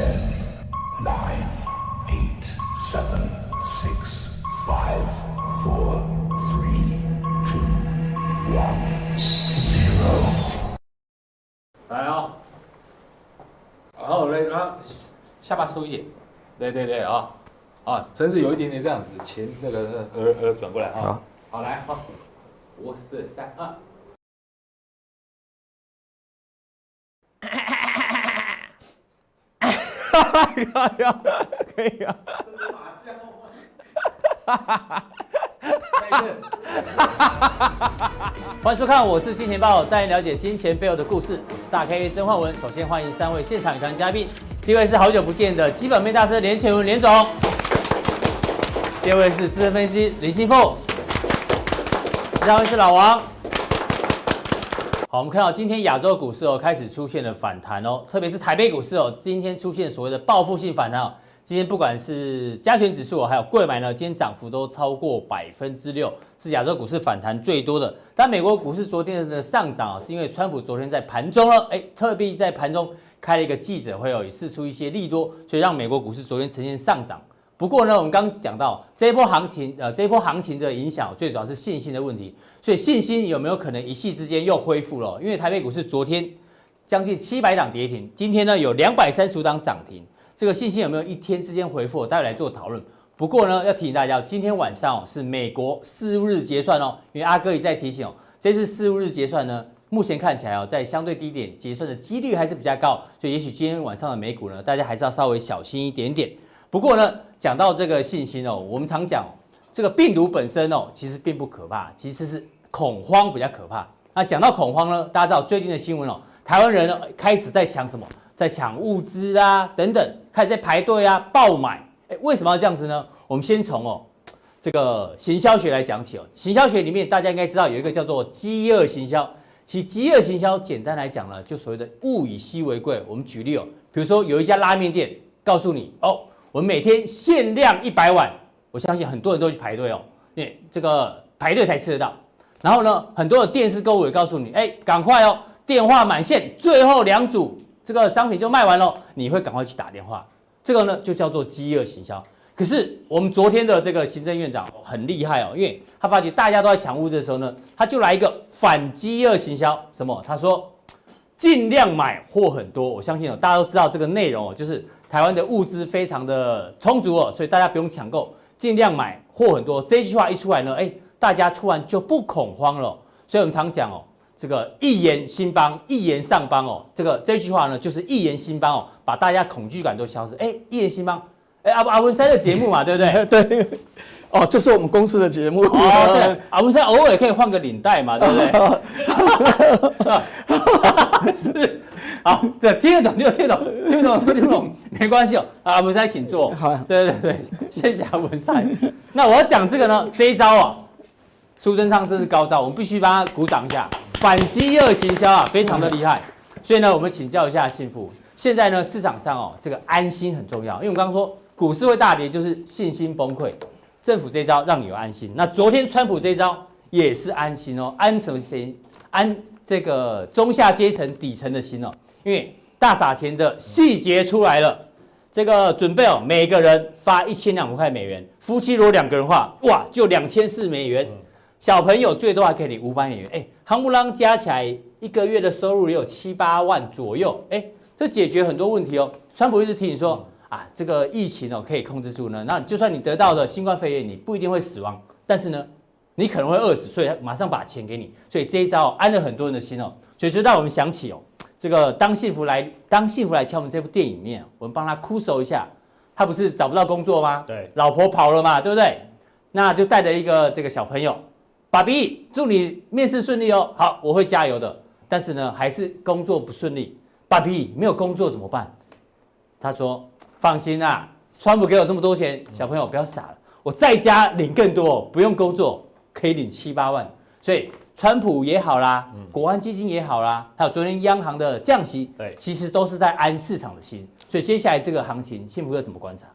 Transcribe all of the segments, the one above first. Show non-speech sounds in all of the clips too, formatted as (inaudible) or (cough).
Ten, nine, eight, seven, six, five, four, three, two, one, zero. 来哦，然后嘞，然后下巴收一点，对对对啊，啊，真是有一点点这样子，前那个耳耳转过来啊，好，好来好，五四三二。可以啊，可以啊。欢迎收看，我是金钱豹，带您了解金钱背后的故事。我是大 K 曾焕文。首先欢迎三位现场与谈嘉宾，第一位是好久不见的基本面大师连前文连总，第二位是资深分析林信富，第三位是老王。好，我们看到今天亚洲股市哦开始出现了反弹哦，特别是台北股市哦，今天出现所谓的报复性反弹哦。今天不管是加权指数还有柜买呢，今天涨幅都超过百分之六，是亚洲股市反弹最多的。但美国股市昨天的上涨啊，是因为川普昨天在盘中呢，哎，特别在盘中开了一个记者会哦，也释出一些利多，所以让美国股市昨天呈现上涨。不过呢，我们刚讲到这一波行情，呃，这一波行情的影响最主要是信心的问题。所以信心有没有可能一夕之间又恢复了？因为台北股市昨天将近七百档跌停，今天呢有两百三十五档涨停。这个信心有没有一天之间恢复？待会来做讨论。不过呢，要提醒大家，今天晚上哦是美国四日结算哦，因为阿哥一再提醒哦，这次四日结算呢，目前看起来哦，在相对低点结算的几率还是比较高，所以也许今天晚上的美股呢，大家还是要稍微小心一点点。不过呢，讲到这个信心哦，我们常讲这个病毒本身哦，其实并不可怕，其实是恐慌比较可怕。那讲到恐慌呢，大家知道最近的新闻哦，台湾人呢开始在抢什么？在抢物资啊，等等，开始在排队啊，爆买。哎，为什么要这样子呢？我们先从哦这个行销学来讲起哦。行销学里面大家应该知道有一个叫做饥饿行销。其实饥饿行销简单来讲呢，就所谓的物以稀为贵。我们举例哦，比如说有一家拉面店告诉你哦，我们每天限量一百碗，我相信很多人都去排队哦，因为这个排队才吃得到。然后呢，很多的电视购物也告诉你，哎，赶快哦，电话满线，最后两组。这个商品就卖完了，你会赶快去打电话，这个呢就叫做饥饿行销。可是我们昨天的这个行政院长很厉害哦，因为他发觉大家都在抢物资的时候呢，他就来一个反饥饿行销。什么？他说尽量买货很多。我相信哦，大家都知道这个内容哦，就是台湾的物资非常的充足哦，所以大家不用抢购，尽量买货很多。这一句话一出来呢，哎，大家突然就不恐慌了。所以我们常讲哦。这个一言兴邦，一言上邦哦。这个这句话呢，就是一言兴邦哦，把大家恐惧感都消失。哎，一言兴邦，哎，阿阿文山的节目嘛，(laughs) 对不对？对。哦，这是我们公司的节目。哦，对。阿文山偶尔可以换个领带嘛，对不对？(laughs) (laughs) 是。(laughs) 好，对听得懂就听得懂，听不懂就听不懂，没关系哦。阿文山请坐。好。对对对，(laughs) 谢谢阿文山。那我要讲这个呢，这一招啊，苏贞昌真是高招，我们必须帮他鼓掌一下。反饥饿行销啊，非常的厉害，所以呢，我们请教一下信富。现在呢，市场上哦，这个安心很重要，因为我们刚刚说股市会大跌，就是信心崩溃。政府这招让你有安心，那昨天川普这招也是安心哦，安什么心？安这个中下阶层底层的心哦，因为大撒钱的细节出来了，这个准备哦，每个人发一千两百块美元，夫妻如果两个人的话，哇，就两千四美元。小朋友最多还可以领五百美元，哎，夯不啷加起来一个月的收入也有七八万左右，哎，这解决很多问题哦。川普一直提醒说啊，这个疫情哦可以控制住呢，那就算你得到了新冠肺炎，你不一定会死亡，但是呢，你可能会饿死，所以他马上把钱给你，所以这一招安了很多人的心哦。所以就让我们想起哦，这个当幸福来当幸福来敲门这部电影里面，我们帮他哭手一下，他不是找不到工作吗？对，老婆跑了嘛，对不对？那就带着一个这个小朋友。爸比，祝你面试顺利哦。好，我会加油的。但是呢，还是工作不顺利。爸比，没有工作怎么办？他说：“放心啊，川普给我这么多钱，小朋友不要傻了，我在家领更多，不用工作可以领七八万。所以，川普也好啦，国安基金也好啦，还有昨天央行的降息，对，其实都是在安市场的心。所以，接下来这个行情，幸福又怎么观察？”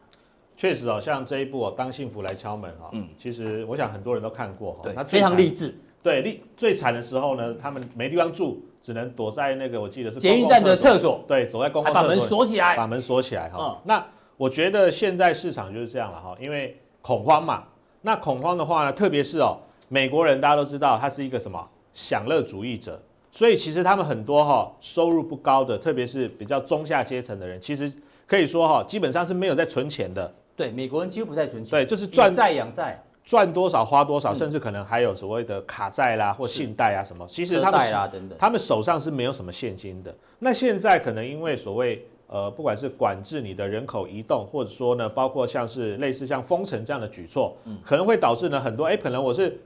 确实哦，像这一部哦，当幸福来敲门哈，嗯，其实我想很多人都看过哈，对，非常励志。对，最最惨的时候呢，他们没地方住，只能躲在那个我记得是捷运站的厕所，对，躲在公共厕所，把门锁起来，把门锁起来哈。嗯、那我觉得现在市场就是这样了哈，因为恐慌嘛。那恐慌的话呢，特别是哦，美国人大家都知道他是一个什么享乐主义者，所以其实他们很多哈收入不高的，特别是比较中下阶层的人，其实可以说哈，基本上是没有在存钱的。对，美国人几乎不在存钱。对，就是赚债养债，赚多少花多少，甚至可能还有所谓的卡债啦或信贷啊什么。其实他们啊等等，他们手上是没有什么现金的。那现在可能因为所谓呃，不管是管制你的人口移动，或者说呢，包括像是类似像封城这样的举措，可能会导致呢很多哎，可能我是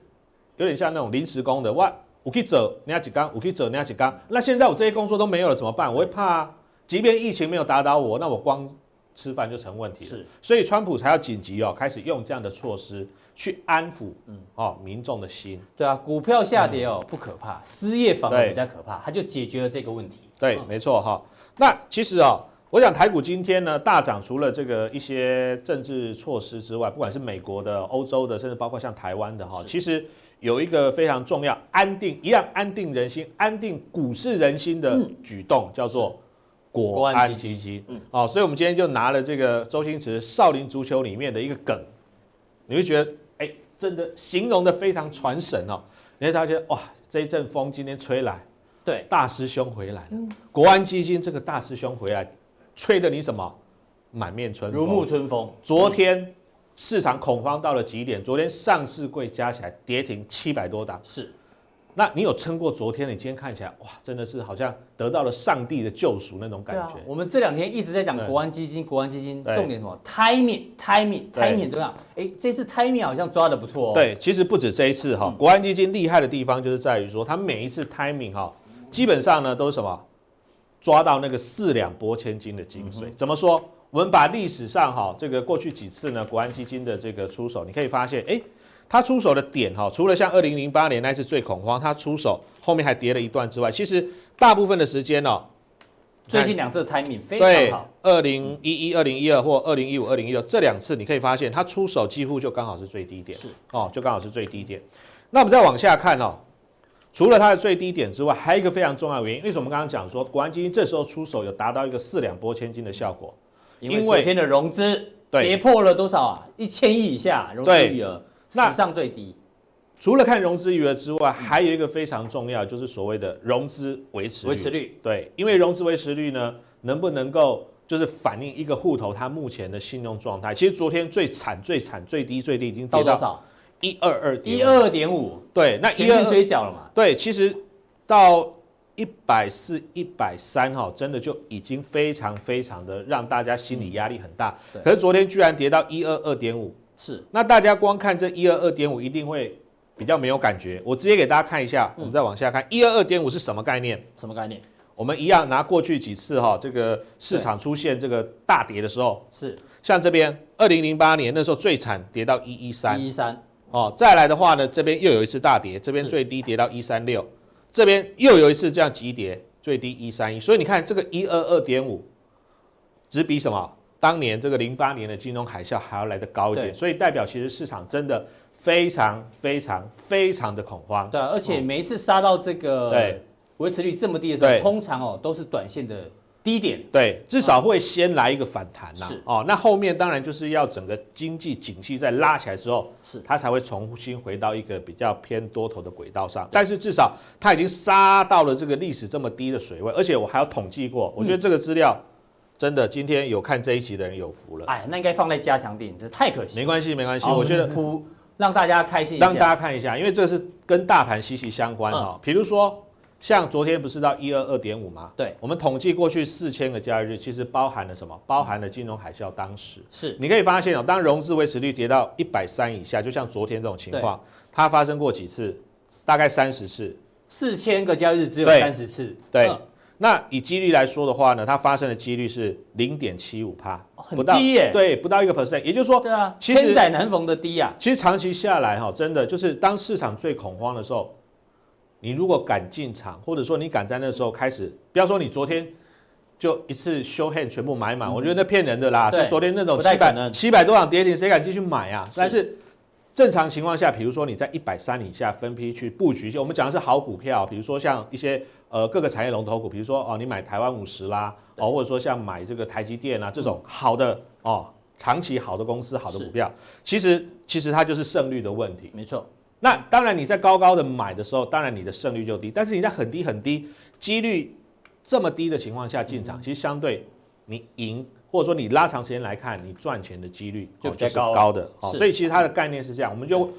有点像那种临时工的，哇，我可以走，你要几缸，我可以走，你要几缸。那现在我这些工作都没有了，怎么办？我会怕啊，即便疫情没有打倒我，那我光。吃饭就成问题了，是，所以川普才要紧急哦，开始用这样的措施去安抚，嗯，哦，民众的心。对啊，股票下跌哦，不可怕，失业反而比较可怕，它就解决了这个问题。对，没错哈。那其实哦，我想台股今天呢大涨，除了这个一些政治措施之外，不管是美国的、欧洲的，甚至包括像台湾的哈，其实有一个非常重要、安定一样安定人心、安定股市人心的举动，叫做。国安基金，嗯，哦，所以我们今天就拿了这个周星驰《少林足球》里面的一个梗，你会觉得，哎，真的形容的非常传神哦。你会发现，哇，这一阵风今天吹来，对，大师兄回来了，嗯，国安基金这个大师兄回来，吹得你什么？满面春风，如沐春风。昨天市场恐慌到了极点，昨天上市柜加起来跌停七百多档，是。那你有撑过昨天？你今天看起来哇，真的是好像得到了上帝的救赎那种感觉。啊、我们这两天一直在讲国安基金，国安基金重点什么？timing，timing，timing 很重要。哎，这次 timing 好像抓的不错哦。对，其实不止这一次哈，国安基金厉害的地方就是在于说，它每一次 timing 哈，基本上呢都是什么？抓到那个四两拨千斤的精髓。怎么说？我们把历史上哈这个过去几次呢国安基金的这个出手，你可以发现，哎。他出手的点哈，除了像二零零八年那次最恐慌，他出手后面还跌了一段之外，其实大部分的时间哦，最近两次的 timing 非常好。二零一一、二零一二或二零一五、二零一六这两次，你可以发现他出手几乎就刚好是最低点，是哦，就刚好是最低点。那我们再往下看哦，除了它的最低点之外，还有一个非常重要的原因，为什么我们刚刚讲说国安基金这时候出手有达到一个四两拨千斤的效果？因为昨天的融资跌破了多少啊？一千亿以下融资余额。史上最低，除了看融资余额之外，还有一个非常重要，就是所谓的融资维持维持率。对，因为融资维持率呢，能不能够就是反映一个户头它目前的信用状态？其实昨天最惨、最惨、最低、最低已经跌到多少？一二二点一二二点五。对，那一二追缴了嘛？对，其实到一百四、一百三哈，真的就已经非常非常的让大家心理压力很大。可是昨天居然跌到一二二点五。是，那大家光看这一二二点五，一定会比较没有感觉。我直接给大家看一下，我们再往下看，一二二点五是什么概念？什么概念？我们一样拿过去几次哈，这个市场出现这个大跌的时候，是像这边二零零八年那时候最惨，跌到一一三，一一三哦，再来的话呢，这边又有一次大跌，这边最低跌到一三六，这边又有一次这样急跌，最低一三一，所以你看这个一二二点五，只比什么？当年这个零八年的金融海啸还要来得高一点，所以代表其实市场真的非常非常非常的恐慌。对，而且每一次杀到这个对维持率这么低的时候，通常哦都是短线的低点。对，至少会先来一个反弹呐。是哦，那后面当然就是要整个经济景气再拉起来之后，是它才会重新回到一个比较偏多头的轨道上。但是至少它已经杀到了这个历史这么低的水位，而且我还要统计过，我觉得这个资料。真的，今天有看这一集的人有福了。哎，那应该放在加强定，这太可惜。没关系，没关系，我觉得铺让大家开心一下，让大家看一下，因为这是跟大盘息息相关哈。比如说，像昨天不是到一二二点五吗？对，我们统计过去四千个交易日，其实包含了什么？包含了金融海啸当时。是，你可以发现哦，当融资维持率跌到一百三以下，就像昨天这种情况，它发生过几次？大概三十次。四千个交易日只有三十次。对。那以几率来说的话呢，它发生的几率是零点七五趴，很低耶。对，不到一个 percent，也就是说，对啊，千载难逢的低啊。其实长期下来哈，真的就是当市场最恐慌的时候，你如果敢进场，或者说你敢在那时候开始，不要说你昨天就一次 show hand 全部买满，我觉得那骗人的啦。像昨天那种七百七百多档跌停，谁敢继续买啊？但是正常情况下，比如说你在一百三以下分批去布局一些，我们讲的是好股票，比如说像一些呃各个产业龙头股，比如说哦你买台湾五十啦，哦或者说像买这个台积电啊这种好的哦长期好的公司好的股票，其实其实它就是胜率的问题。没错。那当然你在高高的买的时候，当然你的胜率就低，但是你在很低很低几率这么低的情况下进场，其实相对你赢。或者说你拉长时间来看，你赚钱的几率就比较高，高的，所以其实它的概念是这样，我们就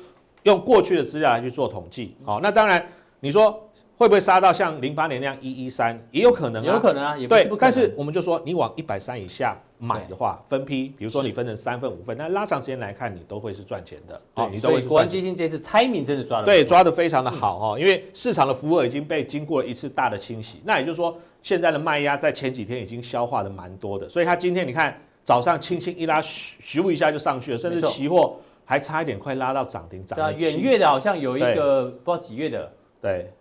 用过去的资料来去做统计，好，那当然你说会不会杀到像零八年那样一一三，也有可能，有可能啊，也不是不可能。但是我们就说你往一百三以下买的话，分批，比如说你分成三份五份，那拉长时间来看，你都会是赚钱的，哦，你都会。国安基金这次 timing 真的抓的对，抓的非常的好哈，因为市场的浮额已经被经过了一次大的清洗，那也就是说现在的卖压在前几天已经消化的蛮多的，所以它今天你看。早上轻轻一拉，咻咻一下就上去了，甚至期货还差一点快拉到涨停涨。对，远月的好像有一个不知道几月的，对，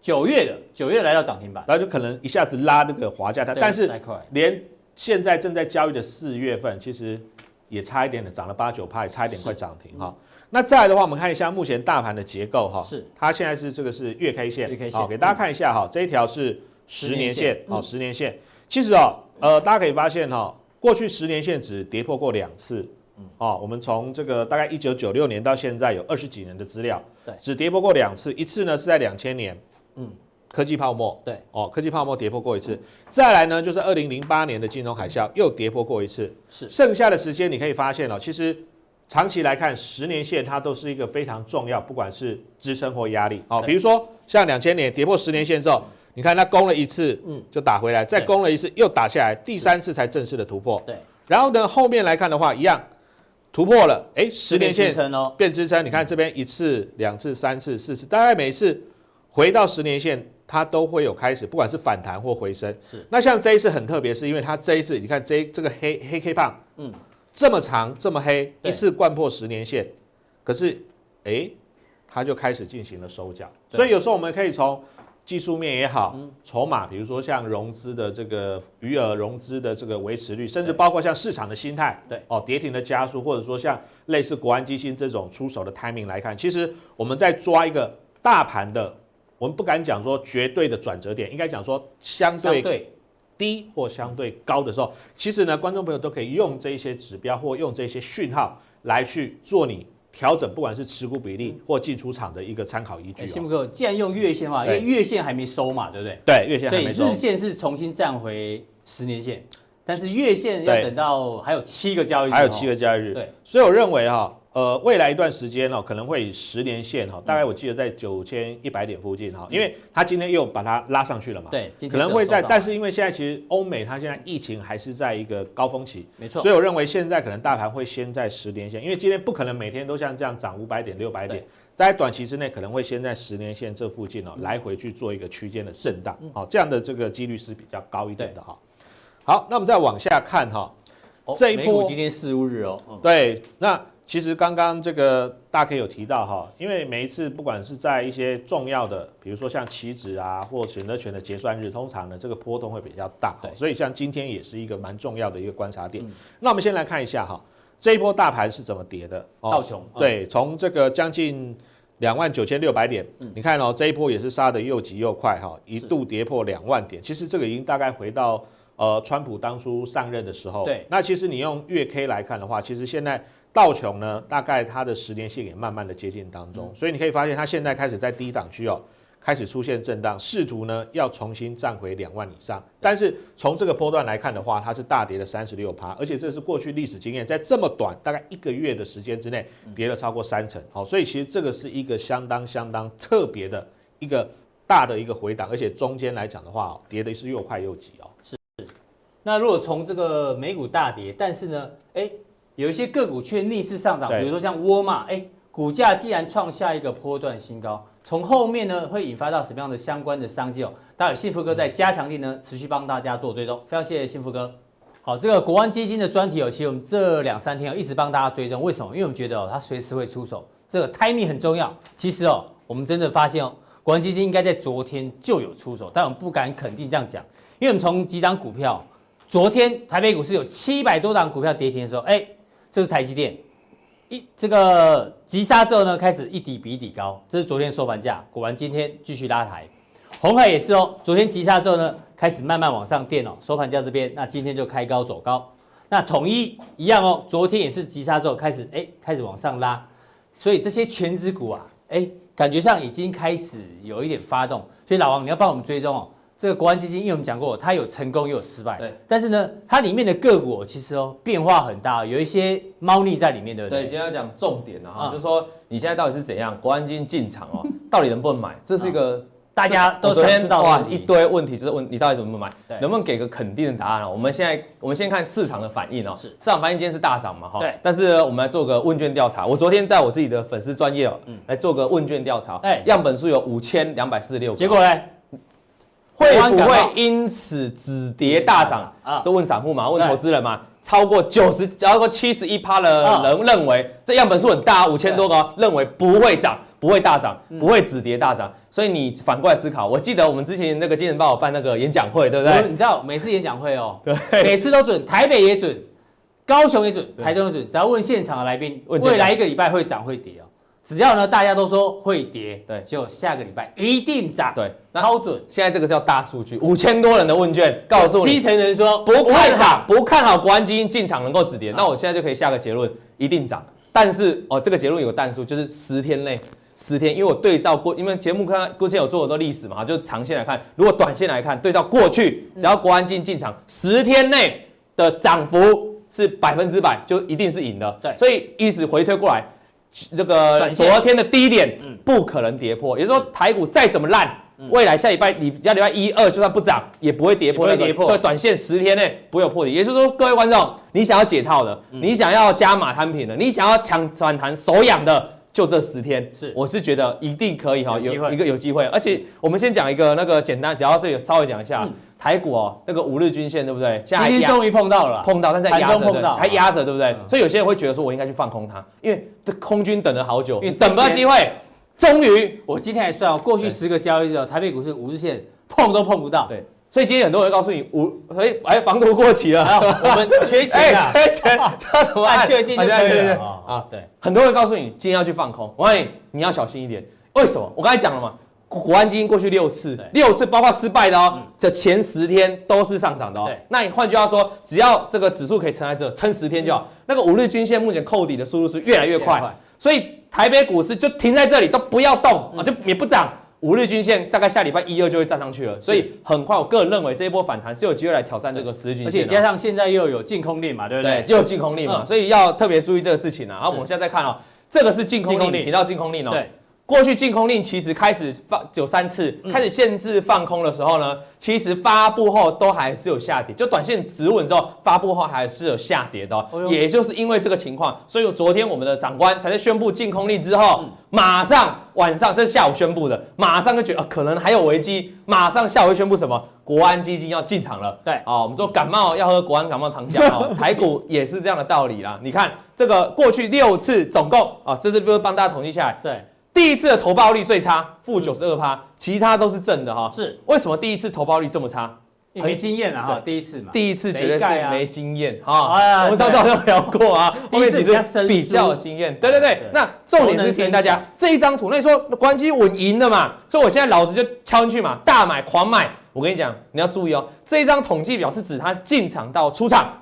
九月的九月来到涨停板，然后就可能一下子拉那个滑价，它但是连现在正在交易的四月份，其实也差一点的涨了八九趴，也差一点快涨停哈。那再来的话，我们看一下目前大盘的结构哈，是。它现在是这个是月 K 线，月 K 线，给大家看一下哈，这一条是十年线，哦，十年线，其实哦，呃，大家可以发现哈。过去十年线只跌破过两次，嗯。哦，我们从这个大概一九九六年到现在有二十几年的资料，对，只跌破过两次，一次呢是在两千年，嗯，科技泡沫，对，哦，科技泡沫跌破过一次，再来呢就是二零零八年的金融海啸又跌破过一次，是，剩下的时间你可以发现哦，其实长期来看十年线它都是一个非常重要，不管是支撑或压力，哦，比如说像两千年跌破十年线之后。你看它攻了一次，嗯，就打回来，再攻了一次，又打下来，第三次才正式的突破。对，然后呢，后面来看的话，一样突破了，哎，十年线变支撑。你看这边一次、两次、三次、四次，大概每次回到十年线，它都会有开始，不管是反弹或回升。是。那像这一次很特别，是因为它这一次，你看这这个黑黑 K 棒，嗯，这么长这么黑，一次贯破十年线，可是哎，它就开始进行了收脚。所以有时候我们可以从技术面也好，筹码，比如说像融资的这个余额、融资的这个维持率，甚至包括像市场的心态，对哦，跌停的加速，或者说像类似国安基金这种出手的 timing 来看，其实我们在抓一个大盘的，我们不敢讲说绝对的转折点，应该讲说相对低或相对高的时候，其实呢，观众朋友都可以用这些指标或用这些讯号来去做你。调整不管是持股比例或进出场的一个参考依据。幸福哥，既然用月线的话，因为月线还没收嘛，对不对？对，月线还没收。所以日线是重新站回十年线，但是月线要等到还有七个交易日。还有七个交易日。对，所以我认为哈。呃，未来一段时间哦，可能会以十年线哈，大概我记得在九千一百点附近哈，因为它今天又把它拉上去了嘛，对，可能会在，但是因为现在其实欧美它现在疫情还是在一个高峰期，没错，所以我认为现在可能大盘会先在十年线，因为今天不可能每天都像这样涨五百点、六百点，在短期之内可能会先在十年线这附近哦，来回去做一个区间的震荡，好，这样的这个几率是比较高一点的哈。好，那我们再往下看哈，这一波今天四五日哦，对，那。其实刚刚这个大 K 有提到哈，因为每一次不管是在一些重要的，比如说像期指啊或选择权的结算日，通常呢这个波动会比较大，对，所以像今天也是一个蛮重要的一个观察点。那我们先来看一下哈，这一波大盘是怎么跌的？道琼对，从这个将近两万九千六百点，你看哦，这一波也是杀得又急又快哈，一度跌破两万点。其实这个已经大概回到呃川普当初上任的时候。对，那其实你用月 K 来看的话，其实现在。道琼呢，大概它的十年线也慢慢的接近当中，所以你可以发现它现在开始在低档区哦，开始出现震荡，试图呢要重新站回两万以上。但是从这个波段来看的话，它是大跌了三十六趴，而且这是过去历史经验，在这么短大概一个月的时间之内，跌了超过三成。好，所以其实这个是一个相当相当特别的一个大的一个回档，而且中间来讲的话，跌的是又快又急哦。是。那如果从这个美股大跌，但是呢，哎。有一些个股却逆势上涨，比如说像沃尔玛，哎，股价既然创下一个波段新高，从后面呢会引发到什么样的相关的商机哦？待会幸福哥在加强力呢持续帮大家做追踪，非常谢谢幸福哥。好，这个国安基金的专题哦，其实我们这两三天哦一直帮大家追踪，为什么？因为我们觉得哦它随时会出手，这个 timing 很重要。其实哦，我们真的发现哦，国安基金应该在昨天就有出手，但我们不敢肯定这样讲，因为我们从几档股票，昨天台北股市有七百多档股票跌停的时候，哎。这是台积电，一这个急杀之后呢，开始一底比一底高，这是昨天收盘价，果然今天继续拉抬。红海也是哦，昨天急杀之后呢，开始慢慢往上垫哦，收盘价这边，那今天就开高走高。那统一一样哦，昨天也是急杀之后开始哎，开始往上拉，所以这些权值股啊，哎，感觉上已经开始有一点发动。所以老王你要帮我们追踪哦。这个国安基金，因为我们讲过，它有成功也有失败。对。但是呢，它里面的个股其实哦变化很大，有一些猫腻在里面，对不对？对，今天要讲重点啊，哈、嗯，就是说你现在到底是怎样？国安基金进场哦，到底能不能买？这是一个、嗯、大家都想知道的一堆问题，就是问你到底怎么买？对。能不能给个肯定的答案啊？我们现在我们先看市场的反应哦。是。市场反应今天是大涨嘛？哈。对。但是呢，我们来做个问卷调查。我昨天在我自己的粉丝专业哦，嗯，来做个问卷调查。哎。样本数有五千两百四十六。结果呢？会不会因此止跌大涨？啊，这问散户嘛，问投资人嘛。超过九十，超过七十一趴的人认为这样本数很大，五千多个，认为不会涨，不会大涨，不会止跌大涨。所以你反过来思考，我记得我们之前那个金钱豹办那个演讲会，对不对？你知道每次演讲会哦，(laughs) 对，每次都准，台北也准，高雄也准，台中也准，只要问现场的来宾，未来一个礼拜会涨会跌哦。只要呢，大家都说会跌，对，就下个礼拜一定涨，对，超准。现在这个叫大数据，五千多人的问卷告诉你，七成人说不看好，不看好国安基金进场能够止跌。那我现在就可以下个结论，一定涨。但是哦，这个结论有个但数，就是十天内，十天，因为我对照过，因为节目看过去有做很多历史嘛，就长线来看，如果短线来看，对照过去，只要国安基金进场，十天内的涨幅是百分之百，就一定是赢的。对，所以意思回推过来。这个昨天的低点不可能跌破，也就是说台股再怎么烂，未来下礼拜你下礼拜一二就算不涨，也不会跌破，会跌破。所以短线十天内不会有破底。也就是说，各位观众，你想要解套的，你想要加码摊平的，你想要抢反弹手痒的，就这十天，是我是觉得一定可以哈，有一个有机会。而且我们先讲一个那个简单，讲到这里稍微讲一下。台股哦，那个五日均线对不对？今天终于碰到了，碰到，但是还压着，还压着，对不对？所以有些人会觉得说，我应该去放空它，因为这空军等了好久，你等不到机会，终于，我今天还算哦，过去十个交易日，台北股市五日线碰都碰不到。对，所以今天很多人告诉你，五哎哎，防毒过期了，(laughs) 我们缺钱啊，(laughs) 缺钱，叫什么？确定就可以了啊。对，很多人告诉你，今天要去放空，我告诉你，你要小心一点。为什么？我刚才讲了嘛。国安基金过去六次，六次包括失败的哦，这前十天都是上涨的哦。那你换句话说，只要这个指数可以撑在这，撑十天就好。那个五日均线目前扣底的速度是越来越快，所以台北股市就停在这里，都不要动啊，就也不涨。五日均线大概下礼拜一二就会站上去了，所以很快，我个人认为这一波反弹是有机会来挑战这个十日均线，而且加上现在又有净空令嘛，对不对？就有净空令嘛，所以要特别注意这个事情啊。然后我们现在再看哦，这个是净空令，提到净空令哦。对。过去禁空令其实开始放有三次，开始限制放空的时候呢，其实发布后都还是有下跌，就短线止稳之后，发布后还是有下跌的。也就是因为这个情况，所以昨天我们的长官才在宣布禁空令之后，马上晚上这是下午宣布的，马上就觉得、呃、可能还有危机，马上下午会宣布什么？国安基金要进场了。对，哦，我们说感冒要喝国安感冒糖浆哦，(laughs) 台股也是这样的道理啦。你看这个过去六次总共啊，这是不是帮大家统计下来？对。第一次的投报率最差，负九十二趴，其他都是正的哈。是，为什么第一次投报率这么差？没经验啊哈，第一次嘛。第一次绝对是没经验哈。我们上次有聊过啊，后面几次比较有经验。对对对，那重点是提醒大家这一张图，那你说国安基金稳赢的嘛？所以我现在老子就敲进去嘛，大买狂买。我跟你讲，你要注意哦，这一张统计表是指它进场到出场。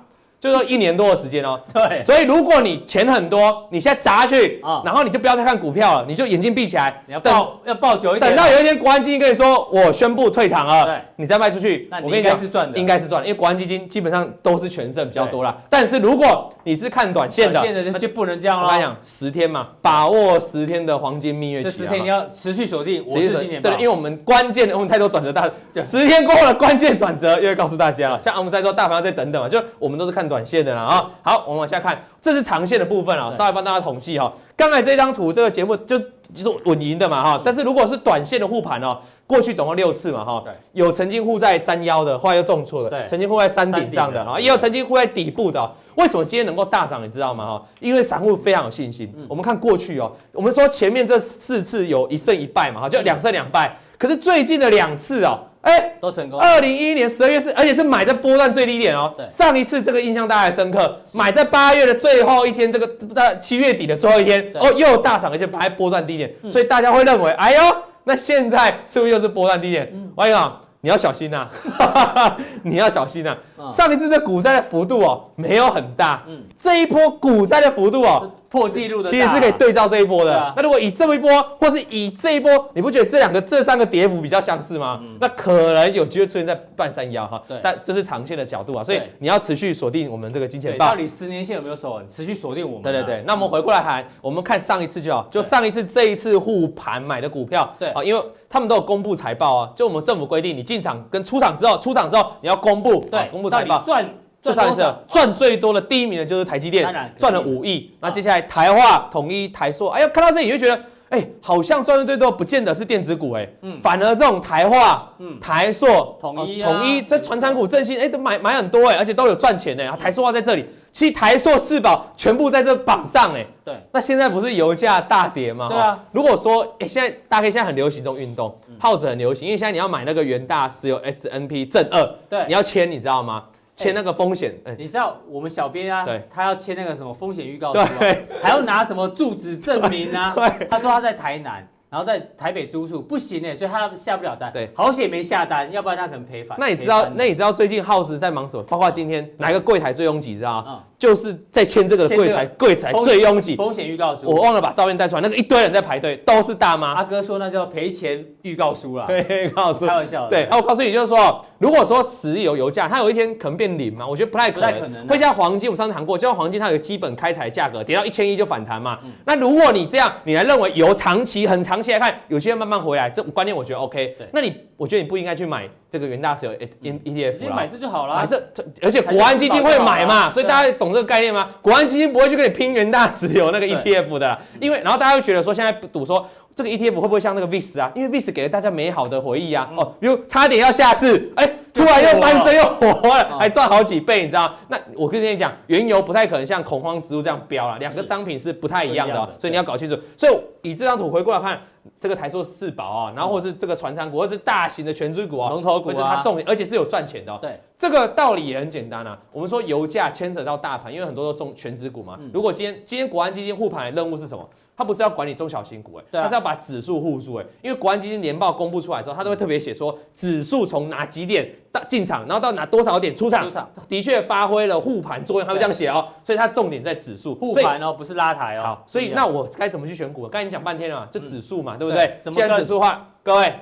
就是说一年多的时间哦，(laughs) 对，所以如果你钱很多，你现在砸下去，然后你就不要再看股票了，你就眼睛闭起来，你要抱要抱久一点，等到有一天国安基金跟你说我宣布退场了，对，你再卖出去，我跟你讲是赚的，应该是赚的，因为国安基金基本上都是全胜比较多啦。但是如果你是看短线的，那就不能这样了。我跟你讲，十天嘛，把握十天的黄金蜜月期，这十天你要持续锁定，我是今年对，因为我们关键的我们太多转折大，十天过后的关键转折又会告诉大家了。像我们在说大盘要再等等嘛，就我们都是看短线的啦啊。好，我们往下看，这是长线的部分啊，稍微帮大家统计哈。刚才这张图，这个节目就就是稳赢的嘛哈。但是如果是短线的护盘哦，过去总共六次嘛哈，有曾经护在山腰的，后来又重挫的，对，曾经护在山顶上的啊，也有曾经护在底部的。为什么今天能够大涨？你知道吗哈？因为散户非常有信心。我们看过去哦，我们说前面这四次有一胜一败嘛哈，就两胜两败。可是最近的两次哦。哎，都成功了。二零一一年十二月是，而且是买在波段最低点哦。对。上一次这个印象大家还深刻，买在八月的最后一天，这个在七月底的最后一天，哦，又大涨，而且买波段低点，所以大家会认为，哎呦，那现在是不是又是波段低点？王勇、你要小心呐、啊，(laughs) 你要小心呐、上一次的股灾的幅度哦，没有很大，嗯。这一波股灾的幅度哦。破纪录的，其实是可以对照这一波的。啊那如果以这么一波，或是以这一波，你不觉得这两个、这三个跌幅比较相似吗？那可能有机会出现在半山腰哈。对但这是长线的角度啊，所以你要持续锁定我们这个金钱对，豹到。底十年线有没有守稳？持续锁定我们啊。对对对，那我们回过来谈，我们看上一次就好，就上一次这一次护盘买的股票，对啊，因为他们都有公布财报啊，就我们政府规定，你进场跟出场之后，出场之后你要公布，对啊，公布财报。赚这上一次赚最多的第一名的就是台积电赚了五亿。那接下来台化、统一、台塑，哎呦，看到这里你就觉得，哎，好像赚的最多，不见得是电子股，哎，嗯。反而这种台化、嗯。台塑、统一统一这传产股振兴，哎，都买买很多，哎，而且都有赚钱，哎，台塑化在这里，其实台塑四宝全部在这榜上，哎，对，那现在不是油价大跌吗？对啊。哦如果说，哎，现在大概现在很流行这种运动，耗子很流行，因为现在你要买那个元大石油 S N P 正二，对。你要签，你知道吗？签那个风险，哎。你知道我们小编啊，他要签那个什么风险预告书、啊，对，还要拿什么住址证明啊？对他说他在台南，然后在台北租处，不行哎，所以他下不了单。对好险没下单，要不然他可能赔反。那你知道，那你知道最近耗子在忙什么？包括今天哪一个柜台最拥挤，知道吗？嗯就是在签这个柜台，柜台最拥挤。风险预告书，我忘了把照片带出来，那个一堆人在排队，都是大妈。阿哥说那叫赔钱预告书 (laughs) 啦，对，告诉开玩笑。对，那我告诉你，就是说，如果说石油油价它有一天可能变零嘛，我觉得不太可能，不太可能。啊。会像黄金，我们上次谈过，就像黄金它有基本开采价格，跌到一千一就反弹嘛。嗯那如果你这样，你还认为油长期很长期来看，有机会慢慢回来，这观念我觉得 OK。那你，我觉得你不应该去买这个元大石油 E 直 ETF 啦接买这就好了。买。这，这而且国安基金会买嘛，所以大家懂这个概念吗？国安基金不会去跟你拼元大石油那个 ETF 的啦，因为然后大家会觉得说，现在赌说这个 ETF 会不会像那个 VIX 啊？因为 VIX 给了大家美好的回忆啊，哦，比如差点要下市，哎，突然又翻身又活了，还赚好几倍，你知道？那我跟你讲，原油不太可能像恐慌植物这样飙了，两个商品是不太一样的哦，所以你要搞清楚。所以以这张图回过来看。这个台塑四宝啊，然后或是这个传产股，或是大型的全资股啊，龙头股是它重点，而且是有赚钱的、哦。对，这个道理也很简单啊。我们说油价牵扯到大盘，因为很多都中全资股嘛。嗯如果今天今天国安基金护盘的任务是什么？它不是要管理中小型股、欸，对啊它是要把指数护住、欸，因为国安基金年报公布出来之后，它都会特别写说指数从哪几点到进场，然后到哪多少点出场，的确发挥了护盘作用，它会这样写哦。所以它重点在指数护盘哦，不是拉抬哦。好，所以那我该怎么去选股？刚才你讲半天了嘛，就指数嘛，对不对？对？怎么既然跟指数的话，各位，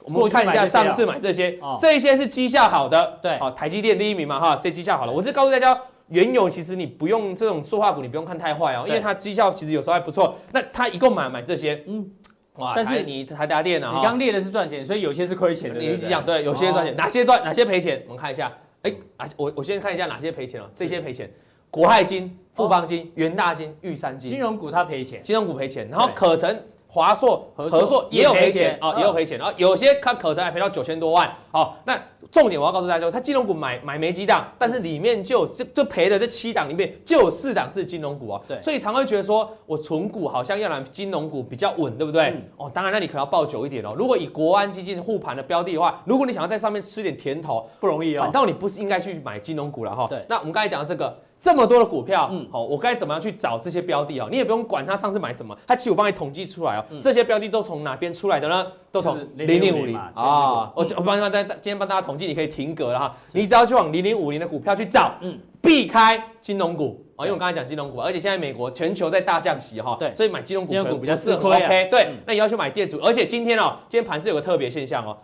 我们看一下上次买这些哦，这一些是绩效好的，对。好，台积电第一名嘛，哈，这绩效好了。我是告诉大家，原油其实你不用这种塑化股，你不用看太坏哦，因为它绩效其实有时候还不错。那他一共买买这些，嗯嗯，哇，但是你台达电啊，你刚列的是赚钱，所以有些是亏钱的。你一直讲对，有些赚钱，哦。哪些赚，哪些赔钱？我们看一下，哎，啊我我先看一下哪些赔钱哦，这些赔钱，国泰金、富邦金、元大金、玉山金。金。融股它赔钱，金融股赔钱，然后可成、华硕、和硕也有赔钱钱啊，嗯也有赔钱，然后有些它可能还赔到九千多万。好，那重点我要告诉大家说，它金融股买买没几档，但是里面就就就赔的这七档里面就有四档是金融股啊。对所以常会觉得说我存股好像要拿金融股比较稳，对不对？嗯哦，当然，那你可能要抱久一点哦。如果以国安基金护盘的标的的话，如果你想要在上面吃点甜头，不容易哦。反倒你不是应该去买金融股了哈。对那我们刚才讲的这个这么多的股票，好，我该怎么样去找这些标的哦？你也不用管它上次买什么，它其实我帮你统计出来哦。嗯这些标的都从哪边出来的呢？都从零零五零啊。我我帮大家今天帮大家统计，你可以停格了哈。你只要去往零零五零的股票去找，嗯嗯，避开金融股。啊，因为我刚才讲金融股，而且现在美国全球在大降息哈，对所以买金融股比较吃亏对嗯，那你要去买电子，而且今天哦，今天盘是有个特别现象哦，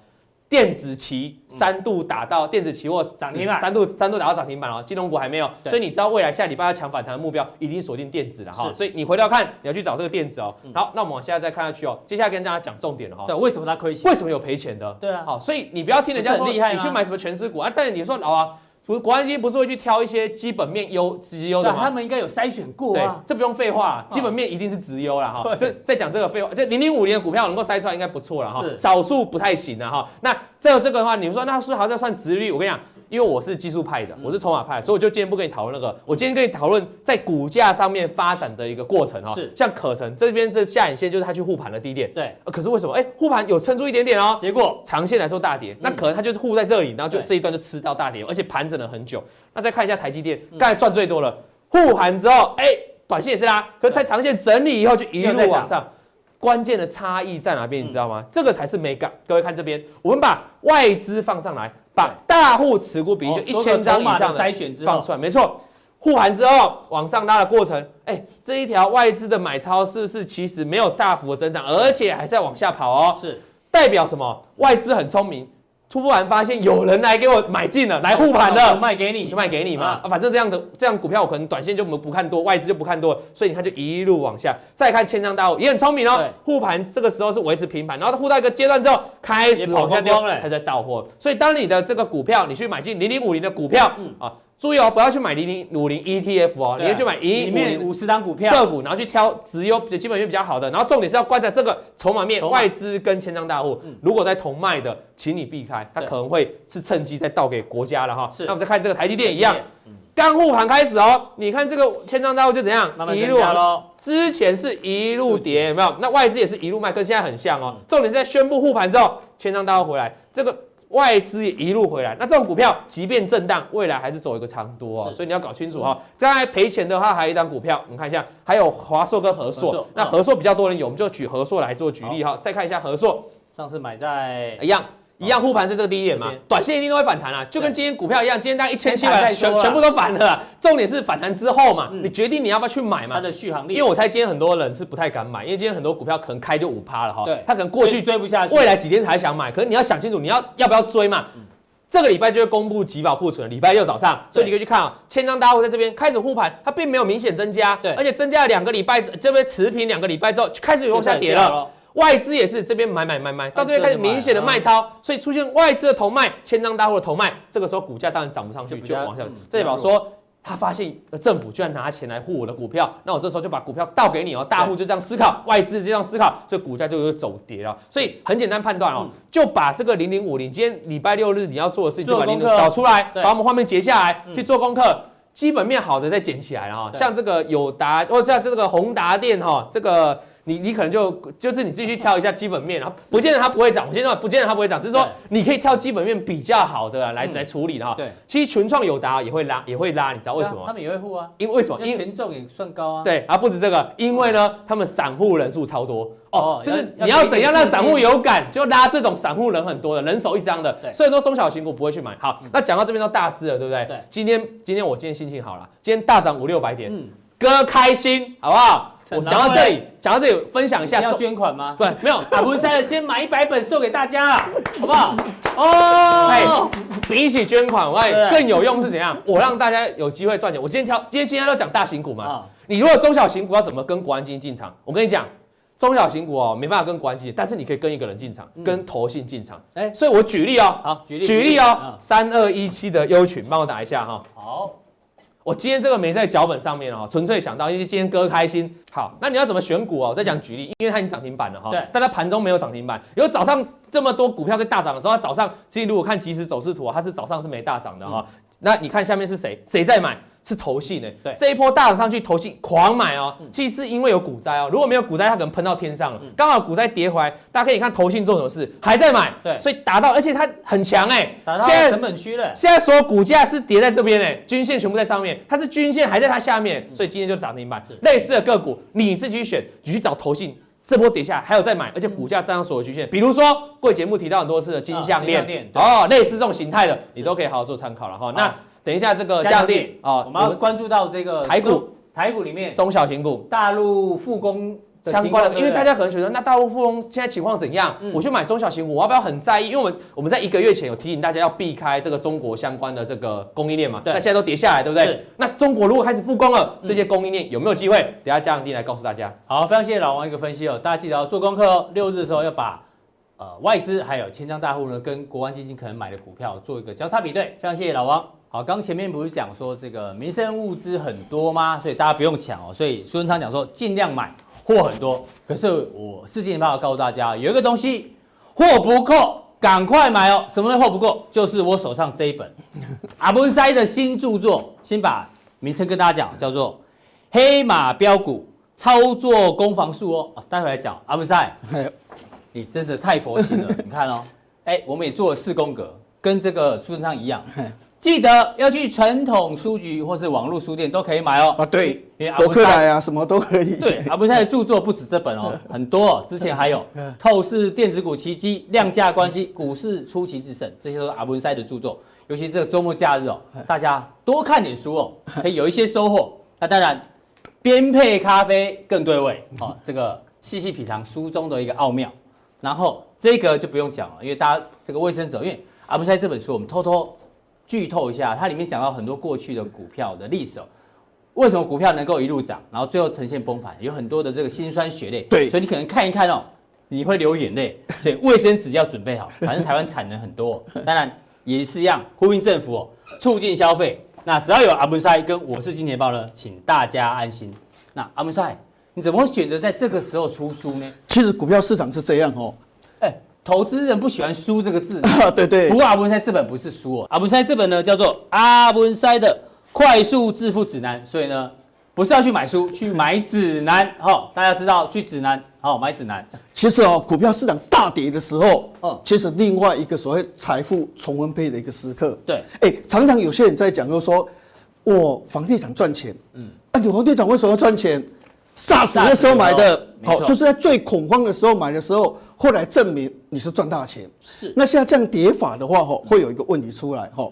电子期三度打到电子期货涨停板。三度三度打到涨停板哦，金融股还没有，所以你知道未来下礼拜要抢反弹的目标已经锁定电子了哈，所以你回头看你要去找这个电子哦。嗯。好，那我们往下再看下去哦，接下来跟大家讲重点了哈。对，，为什么它亏钱？为什么有赔钱的？对啊，好，所以你不要听人家说厉害你去买什么全资股啊，但是你说老啊，不国安基金不是会去挑一些基本面优绩优的他吗？们应该有筛选过对啊，。这不用废话，基本面一定是直优了哈。对这再讲这个废话，这零零五年的股票能够筛出来应该不错了哈，少数不太行了哈。那再有这个的话，你们说那是不是还是要算直率？我跟你讲，因为我是技术派的，我是筹码派，所以我就今天不跟你讨论那个，我今天跟你讨论在股价上面发展的一个过程哈。是像可成这边这下影线就是它去护盘的低点，对，呃可是为什么？哎，护盘有撑住一点点哦，结果长线来说大跌，那可能它就是护在这里，然后就对这一段就吃到大跌，而且盘整了很久。那再看一下台积电，刚才赚最多了，护盘之后，哎，短线也是啦，可是在长线整理以后就一路往上。关键的差异在哪边？你知道吗？这个才是美感。各位看这边，我们把外资放上来，把大户持股比例就一千张以上的筛选之后放出来，没错。护盘之后往上拉的过程，哎，这一条外资的买超是不是其实没有大幅的增长，而且还在往下跑哦？是代表什么？外资很聪明。突然发现有人来给我买进了，来护盘了，卖给你，就卖给你嘛。啊，反正这样的这样股票，我可能短线就不不看多，外资就不看多，所以你看就一路往下。再看千张大户也很聪明哦，护盘这个时候是维持平盘，然后它护到一个阶段之后开始往下掉，它在到货。所以当你的这个股票你去买进零零五零的股票，嗯啊。注意哦，不要去买零零五零 ETF 哦，你要去买一里面五十张股票个股，然后去挑只有基本面比较好的，然后重点是要观察这个筹码面，外资跟千张大户，如果在同卖的，请你避开，它可能会是趁机再倒给国家了哈。那我们再看这个台积电一样，刚护盘开始哦，你看这个千张大户就怎样，一路啊，之前是一路跌，有没有？那外资也是一路卖，跟现在很像哦。重点是在宣布护盘之后，千张大户回来，这个。外资也一路回来，那这种股票即便震荡，未来还是走一个长多啊，所以你要搞清楚哈。再来赔钱的话，还有一张股票，我们看一下，还有华硕跟和硕。那和硕比较多人有，我们就举和硕来做举例哈。再看一下和硕，上次买在一样。一样护盘是这个低点嘛？短线一定都会反弹啊，就跟今天股票一样，今天大概一千七百全全部都反了。(laughs) 重点是反弹之后嘛，你决定你要不要去买嘛？它的续航力，因为我猜今天很多人是不太敢买，因为今天很多股票可能开就五趴了哈。对，他可能过去追不下去，未来几天才想买。可是你要想清楚，你要要不要追嘛？这个礼拜就会公布集保库存，礼拜六早上，所以你可以去看啊，千张大户在这边开始护盘，它并没有明显增加，对，而且增加了两个礼拜，这边持平两个礼拜之后，就开始往下跌了。外资也是这边买买买买，到这边开始明显的卖超，所以出现外资的头卖，千张大户的头卖，这个时候股价当然涨不上去，就往下。这代表说他发现政府居然拿钱来护我的股票，那我这时候就把股票倒给你哦。大户就这样思考，外资就这样思考，所以股价就有走跌了。所以很简单判断哦，就把这个零零五零，今天礼拜六日你要做的事情，就把零零找出来，把我们画面截下来去做功课，基本面好的再捡起来了哈。像这个友达，或者像这个宏达电哈，这个。你你可能就就是你自己去挑一下基本面，然后不见得它不会涨，我现在不见得它不会涨，只是说你可以挑基本面比较好的来来处理的哈。对，其实群创友达也会拉，也会拉，你知道为什么？他们也会护啊，因为为什么？因为权重也算高啊。对啊，不止这个，因为呢，他们散户人数超多哦，就是你要怎样让散户有感，就拉这种散户人很多的，人手一张的，所以说中小型股不会去买。好，那讲到这边都大致了，对不对？对。今天今天我今天心情好了，今天大涨五六百点，哥开心，好不好？我讲到这里，讲到这里，分享一下。要捐款吗？对，没有。打不塞了，先买一百本送给大家，(laughs) 好不好？哦，哎，比起捐款，我更有用是怎样？我让大家有机会赚钱。我今天挑，今天今天都讲大型股嘛。你如果中小型股要怎么跟国安基金进场？我跟你讲，中小型股哦，没办法跟国安基金，但是你可以跟一个人进场，跟投信进场。哎，所以我举例哦，好，举例，举例哦，三二一七的优群，帮我打一下哈。好。我今天这个没在脚本上面哦，纯粹想到，因为今天哥开心。好，那你要怎么选股哦？我再讲举例，因为它已经涨停板了哈。对。但它盘中没有涨停板，有早上这么多股票在大涨的时候，它早上其实如果看即时走势图，它是早上是没大涨的哈。那你看下面是谁？谁在买？是投信呢？对，这一波大涨上去，投信狂买哦。其实是因为有股灾哦，如果没有股灾，它可能喷到天上了。刚好股灾跌回来，大家可以看投信做什么事，还在买。对，所以达到，而且它很强哎，打到成本区了。现在所有股价是跌在这边哎，均线全部在上面，它是均线还在它下面，所以今天就涨停板。类似的个股，你自己去选，你去找投信，这波跌下来还有再买，而且股价站上所有均线。比如说贵节目提到很多次的金项链哦，类似这种形态的，你都可以好好做参考了哈。那。等一下，这个嘉电啊，我们要关注到这个台股，台股里面中小型股，大陆复工相关的，因为大家可能觉得那大陆复工现在情况怎样？我去买中小型股，我要不要很在意？因为我们我们在一个月前有提醒大家要避开这个中国相关的这个供应链嘛，那现在都跌下来，对不对？那中国如果开始复工了，这些供应链有没有机会？等下嘉电来告诉大家。好，非常谢谢老王一个分析哦，大家记得要做功课哦。六日的时候要把呃外资还有千张大户呢跟国安基金可能买的股票做一个交叉比对。非常谢谢老王。好，刚前面不是讲说这个民生物资很多吗？所以大家不用抢哦。所以苏文昌讲说尽量买，货很多。可是我事先报告告诉大家，有一个东西货不够，赶快买哦，什么都后不够，就是我手上这一本 (laughs) 阿文塞的新著作，先把名称跟大家讲，叫做《黑马标股操作攻防术》哦。啊，待会来讲阿文塞，嘿你真的太佛心了，你看哦，(laughs) 哎，我们也做了四宫格，跟这个苏文昌一样。嘿记得要去传统书局或是网络书店都可以买哦。啊，对，阿博客文塞来啊，什么都可以。对，阿布塞的著作不止这本哦，(laughs) 很多、哦。之前还有《透视电子股奇迹》、量价关系、股市出奇制胜，这些都是阿布塞的著作。尤其这个周末假日哦，大家多看点书哦，可以有一些收获。那当然，边配咖啡更对味哦。这个细细品尝书中的一个奥妙。然后这个就不用讲了，因为大家这个卫生者，因为阿布塞这本书我们偷偷。剧透一下，它里面讲到很多过去的股票的历史，为什么股票能够一路涨，然后最后呈现崩盘，有很多的这个辛酸血泪。对，所以你可能看一看哦，你会流眼泪。所以卫生纸要准备好，反正台湾产能很多，当然也是一样呼应政府哦，促进消费。那只要有阿文塞跟我是金钱豹呢，请大家安心。那阿文塞，你怎么会选择在这个时候出书呢？其实股票市场是这样哦。哎。投资人不喜欢“书”这个字，(laughs) 对对。不过阿文塞这本不是书哦，阿文塞这本呢叫做《阿文塞的快速致富指南》，所以呢不是要去买书，去买指南。好，大家知道去指南，好买指南。其实哦，股票市场大跌的时候，嗯，其实另外一个所谓财富重分配的一个时刻。对，哎，常常有些人在讲，就是说我房地产赚钱，嗯，啊，你房地产为什么要赚钱？SARS 那时候买的，好，就是在最恐慌的时候买的时候，后来证明你是赚大钱。是。那现在这样跌法的话，哈，会有一个问题出来，哈。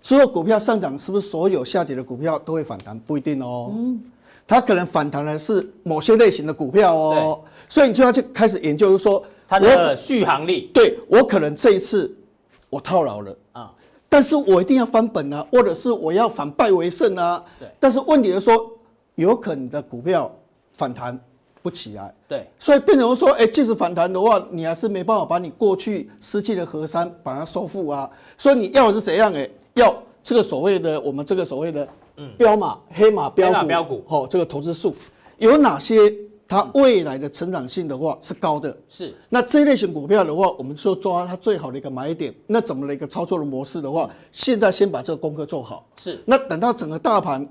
之后股票上涨，是不是所有下跌的股票都会反弹？不一定哦。嗯。它可能反弹的是某些类型的股票哦。所以你就要去开始研究，就是说它的续航力。对，我可能这一次我套牢了啊，但是我一定要翻本啊，或者是我要反败为胜啊。对。但是问题是说，有可能的股票。反弹不起来，对，所以变成说，哎，即使反弹的话，你还是没办法把你过去失去的河山把它收复啊。所以你要的是怎样？哎，要这个所谓的我们这个所谓的标马、嗯、黑马标股，标股，好，这个投资数有哪些？它未来的成长性的话是高的，是。那这一类型股票的话，我们就抓它最好的一个买点。那怎么的一个操作的模式的话，现在先把这个功课做好，是。那等到整个大盘。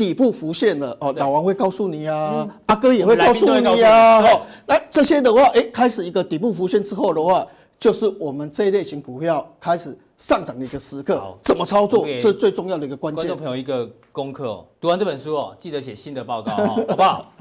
底部浮现了哦，老王会告诉你啊，嗯、阿哥也会告诉你啊。哦，那这些的话，哎，开始一个底部浮现之后的话，就是我们这一类型股票开始上涨的一个时刻。怎么操作？这是最重要的一个关键。观众朋友一个功课哦，读完这本书哦，记得写新的报告哦，(laughs) 好不好？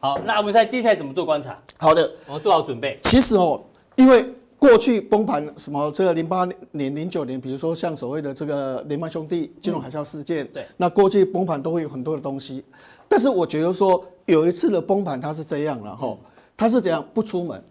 好，那我们再接下来怎么做观察？好的，我们做好准备。其实哦，因为。过去崩盘什么？这个零八年、零九年，比如说像所谓的这个雷曼兄弟金融海啸事件，嗯、对，那过去崩盘都会有很多的东西。但是我觉得说有一次的崩盘它是这样了哈，它是怎样不出门？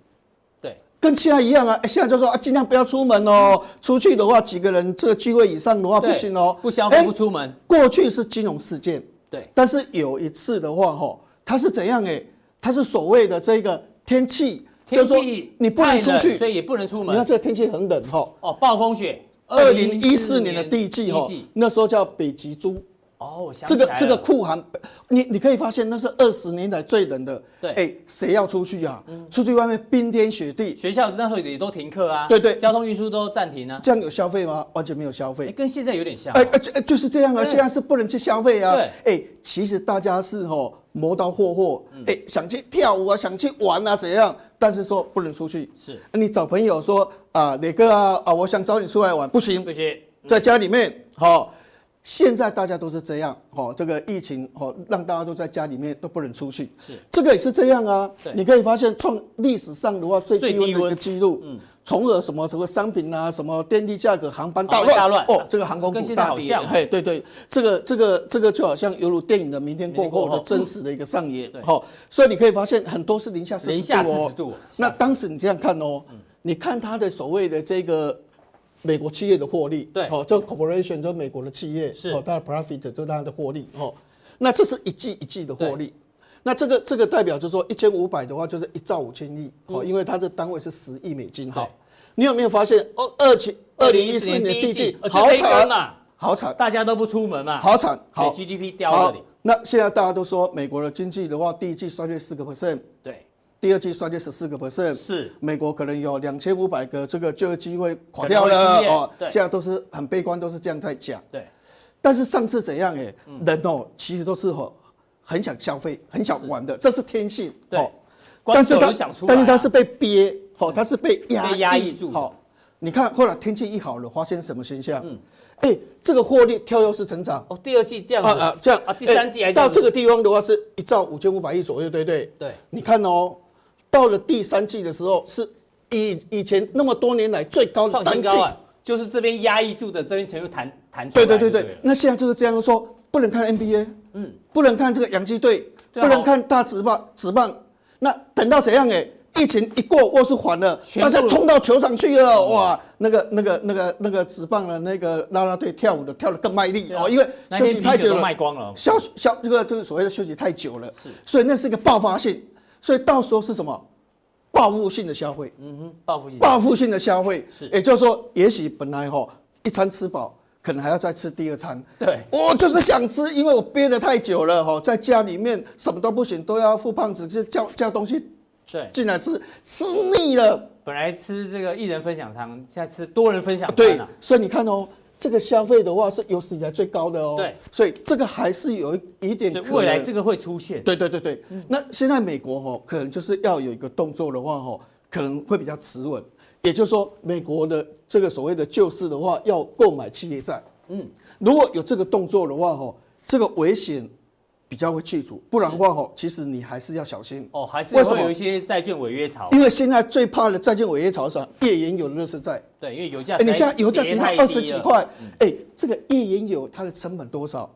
对，跟现在一样啊。现在就说啊，尽量不要出门哦，出去的话几个人这个聚会以上的话不行哦，不消费不出门。过去是金融事件，对，但是有一次的话哈，它是怎样哎？它是所谓的这个天气。天气你不能出去，所以也不能出门。你看这个天气很冷哈。哦，暴风雪。二零一四年的第一季哈，那时候叫北极猪。哦，这个这个酷寒，你你可以发现那是二十年来最冷的。对。哎，谁要出去啊？出去外面冰天雪地。学校那时候也都停课啊。对对。交通运输都暂停啊。这样有消费吗？完全没有消费。跟现在有点像。哎哎，就是这样啊。现在是不能去消费啊。对。哎，其实大家是哈磨刀霍霍，哎，想去跳舞啊，想去玩啊，怎样？但是说不能出去，是。你找朋友说啊，哪个啊啊，我想找你出来玩，不行。不行，在家里面好。现在大家都是这样，好，这个疫情好，让大家都在家里面都不能出去，是。这个也是这样啊。你可以发现创历史上的话最低温的一个记录，嗯，从而什么什么商品啊，什么电力价格、航班大乱。哦，这个航空股大跌，嘿，对对，这个这个这个就好像犹如电影的明天过后的真实的一个上演，好，所以你可以发现很多是零下四十度哦。那当时你这样看哦，你看它的所谓的这个。美国企业的获利，对，哦，这 corporation 就美国的企业，是。哦，它的 profit 就是它的获利，哦，那这是一季一季的获利，那这个这个代表就是说一千五百的话就是一兆五千亿，哦，因为它这单位是十亿美金，哈，你有没有发现哦？二千二零一四年第一季好惨嘛，好惨，大家都不出门嘛，好惨，好 GDP 掉了里，那现在大家都说美国的经济的话，第一季衰退四个 percent，对。第二季衰退十四个 percent，是美国可能有两千五百个这个就业机会垮掉了哦，对现在都是很悲观，都是这样在讲。对，但是上次怎样？哎，人哦，其实都是哦，很想消费，很想玩的，这是天性。对，但是他但是他是被憋，哦，他是被压压抑住。好，你看后来天气一好了，发生什么现象？嗯。哎，这个获利跳跃式成长哦，第二季这样啊啊，这样啊，第三季还到这个地方的话是一兆五千五百亿左右，对不对？对，你看哦，到了第三季的时候是以以前那么多年来最高的单季，就是这边压抑住的，这边全部弹弹出来。对对对对，那现在就是这样说，不能看 NBA，嗯，不能看这个洋基队，不能看大职棒职棒，那等到怎样哎？疫情一过，或是缓了，大家冲到球场去了，哇，那个、那个、那个、那个职棒的那个啦啦队跳舞的跳得更卖力哦，因为休息太久了，卖光了，消消这个就是所谓的休息太久了，是，所以那是一个爆发性，所以到时候是什么？报复性的消费，嗯哼，报复性，报复性的消费，是，也就是说，也许本来哈一餐吃饱，可能还要再吃第二餐，对，我就是想吃，因为我憋得太久了哈，在家里面什么都不行，都要付胖子，就叫叫东西。对，进来吃吃腻了。本来吃这个一人分享餐，现在吃多人分享餐，啊。对，所以你看哦，这个消费的话是有史以来最高的哦。对，所以这个还是有一点可能。未来这个会出现。对对对对。嗯、那现在美国哦，可能就是要有一个动作的话哦，可能会比较迟稳。也就是说，美国的这个所谓的救市的话，要购买企业债。嗯，如果有这个动作的话哦，这个危险。比较会去除，不然的话吼，其实你还是要小心哦。还是为什么有一些债券违约潮。因为现在最怕的债券违约潮是？页岩油的垃圾债。对，因为油价。你现在油价跌到二十几块，哎，这个页岩油它的成本多少？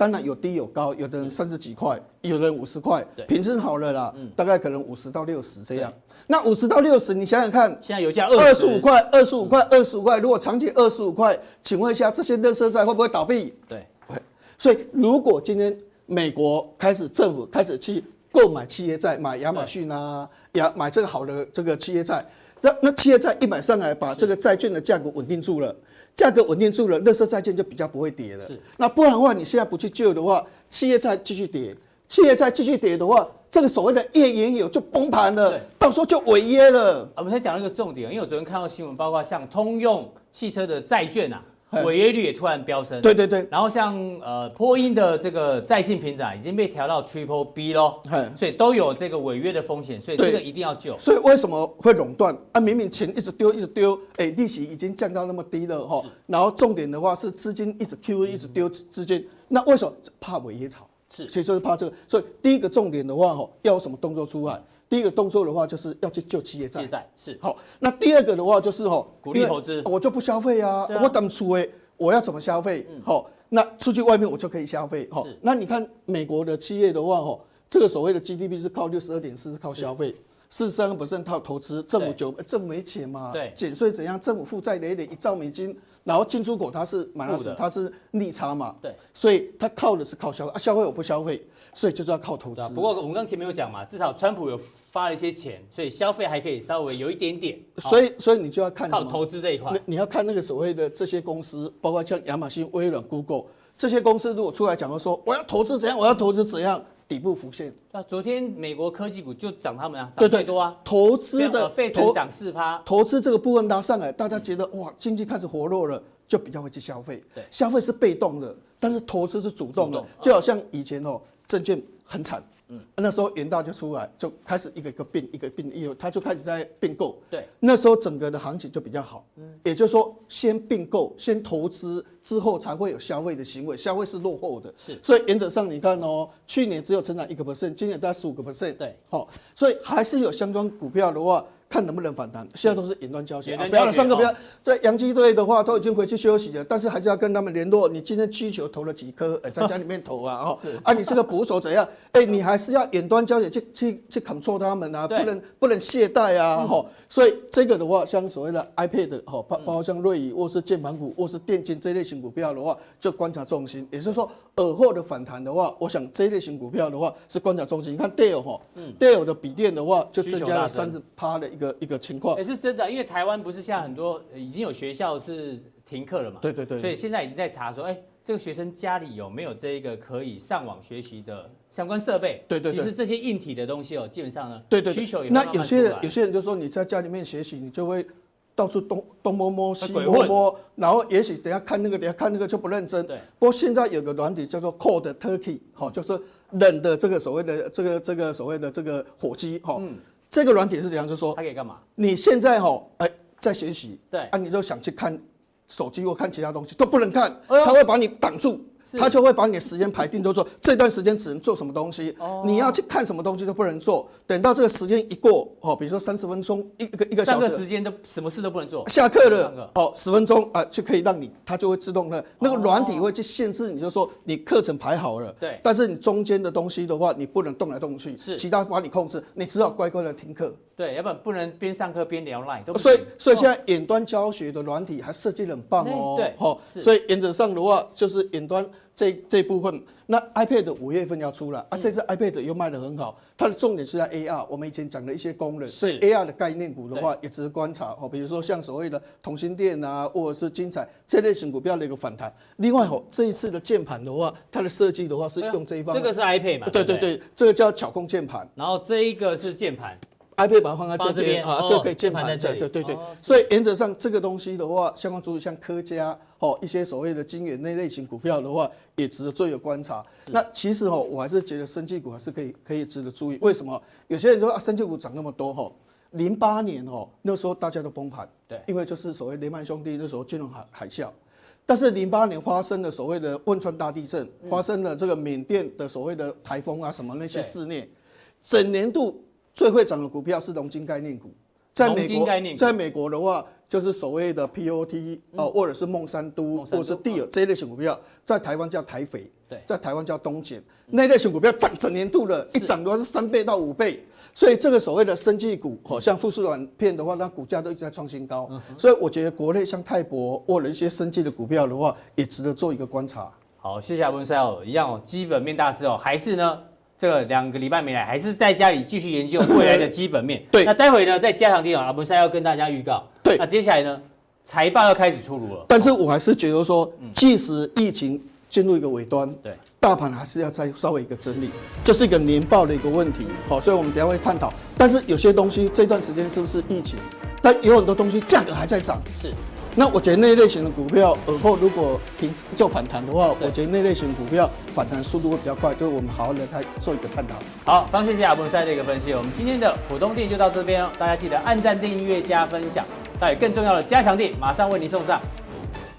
当然有低有高，有的人三十几块，有的人五十块，平均好了啦，大概可能五十到六十这样。那五十到六十，你想想看，现在油价二十五块，二十五块，二十五块，如果长期二十五块，请问一下这些垃圾债会不会倒闭？对，会。所以如果今天。美国开始政府开始去购买企业债，买亚马逊啊，亚买这个好的这个企业债，那那企业债一买上来，把这个债券的价格稳定住了，价格稳定住了，垃圾债券就比较不会跌了。是，那不然的话，你现在不去救的话，企业债继续跌，企业债继续跌的话，这个所谓的页岩油就崩盘了，到时候就违约了。我们先讲一个重点，因为我昨天看到新闻，包括像通用汽车的债券啊。违约率也突然飙升，对对对，然后像呃波音的这个在信平台已经被调到 Triple B 咯，所以都有这个违约的风险，所以这个一定要救。所以为什么会垄断？啊？明明钱一直丢一直丢，哎，利息已经降到那么低了哈，然后重点的话是资金一直 Q 一直丢资金，那为什么？怕违约潮？是，所以就是怕这个。所以第一个重点的话哈，要有什么动作出来？第一个动作的话，就是要去救企业债。企业债是好。那第二个的话，就是吼鼓励投资。我就不消费啊，我等出诶，我要怎么消费？好，那出去外面我就可以消费。好，那你看美国的企业的话，吼，这个所谓的 GDP 是靠六十二点四是靠消费，四十三个 percent 靠投资。政府九政府没钱嘛？对，减税怎样？政府负债累累一兆美金，然后进出口它是买了是它是逆差嘛？对，所以它靠的是靠消费啊，消费我不消费。所以就是要靠投资。不过我们刚前面有讲嘛，至少川普有发了一些钱，所以消费还可以稍微有一点点。所以，所以你就要看靠投资这一块。你要看那个所谓的这些公司，包括像亚马逊、微软、Google 这些公司，如果出来讲的说我要投资怎样，我要投资怎样，底部浮现。那昨天美国科技股就涨他们啊，涨最多啊。投资的费城涨四趴，投资这个部分拉上来，大家觉得哇，经济开始活络了，就比较会去消费。对，消费是被动的，但是投资是主动的，就好像以前哦，证券。很惨，嗯，那时候元大就出来，就开始一个一个并，一个并，以后他就开始在并购，对，那时候整个的行情就比较好，嗯，也就是说先并购，先投资，之后才会有消费的行为，消费是落后的，是，所以原则上你看哦，去年只有成长一个 percent，今年大概十五个 percent，对，好，所以还是有相关股票的话。看能不能反弹，现在都是远端交易。不要了，上个不要。在洋基队的话，都已经回去休息了，但是还是要跟他们联络。你今天需求投了几颗？哎，在家里面投啊，(laughs) 哦，啊，你这个捕手怎样？哎，你还是要远端交易去去去 control 他们啊，不能不能懈怠啊，哈。所以这个的话，像所谓的 iPad，哈，包包括像瑞宇或是键盘股或是电竞这类型股票的话，就观察重心。也就是说，耳后的反弹的话，我想这类型股票的话是观察重心。你看 Dell 哈，Dell 的笔电的话就增加了三十趴的一个。一个情况也是真的，因为台湾不是现在很多已经有学校是停课了嘛？对对对。所以现在已经在查说，哎，这个学生家里有没有这一个可以上网学习的相关设备？对对对，其实这些硬体的东西哦，基本上呢，对对，需求也那有些人有些人就说你在家里面学习，你就会到处东东摸摸西摸摸，然后也许等下看那个，等下看那个就不认真。对。不过现在有个软体叫做 Cold Turkey，好，就是冷的这个所谓的这个这个所谓的这个火鸡，哈，嗯，这个软体是怎样？就是说它可以干嘛？你现在哈，哎，在学习，对，啊，你就想去看。手机或看其他东西都不能看，他会把你挡住。他就会把你的时间排定，就说这段时间只能做什么东西，你要去看什么东西都不能做。等到这个时间一过，哦，比如说三十分钟，一个一个小时，上课时间都什么事都不能做。下课了，哦，十分钟啊，就可以让你，它就会自动的，那个软体会去限制你，就说你课程排好了，对，但是你中间的东西的话，你不能动来动去，是，其他把你控制，你只好乖乖的听课。对，要不然不能边上课边聊 Line。所以，所以现在远端教学的软体还设计得很棒哦，对，好，所以原则上的话，就是远端。这这部分，那 iPad 五月份要出了啊，这次 iPad 又卖得很好，它的重点是在 AR，我们以前讲的一些功能，所以 AR 的概念股的话也值得观察哦，比如说像所谓的同心电啊，或者是精彩这类型股票的一个反弹。另外哦，这一次的键盘的话，它的设计的话是用这一方，这个是 iPad 嘛？对对对，这个叫巧控键盘，然后这一个是键盘。iPad 把它放在这边啊，这个可以键盘在这，对对对。所以原则上这个东西的话，相关注意像科家哦，一些所谓的晶圆那类型股票的话，也值得做一个观察。那其实哦，我还是觉得生技股还是可以可以值得注意。为什么？有些人说啊，生技股涨那么多哈，零八年哦，那时候大家都崩盘，对，因为就是所谓雷曼兄弟那时候金融海海啸。但是零八年发生了所谓的汶川大地震，发生了这个缅甸的所谓的台风啊什么那些肆虐，整年度。最会涨的股票是龙金概念股，在美国，在美国的话就是所谓的 POT 哦，或者是孟山都，或者是蒂尔这一类型股票，在台湾叫台肥，在台湾叫东碱，那类型股票涨整年度的一涨的话是三倍到五倍，所以这个所谓的生技股，好像富士软片的话，那股价都一直在创新高，所以我觉得国内像泰博或者一些生技的股票的话，也值得做一个观察。好，谢谢阿文师哦，一样哦，基本面大师哦，还是呢？这个两个礼拜没来，还是在家里继续研究未来的基本面。(laughs) 对，那待会呢，在加强錠阿文山要跟大家预告。对，那接下来呢，财报要开始出炉了。但是我还是觉得说，即使疫情进入一个尾端，对，大盘还是要再稍微一个整理，这是一个年报的一个问题。好，所以我们等下会探讨。但是有些东西这段时间是不是疫情？但有很多东西价格还在涨。是。那我觉得那一类型的股票，而后如果平就反弹的话，我觉得那类型股票反弹速度会比较快，就是我们好好的来做一个探讨。好，非常谢谢阿文赛的一个分析。我们今天的普通店就到这边哦，大家记得按赞、订阅、加分享。待更重要的加强店马上为您送上。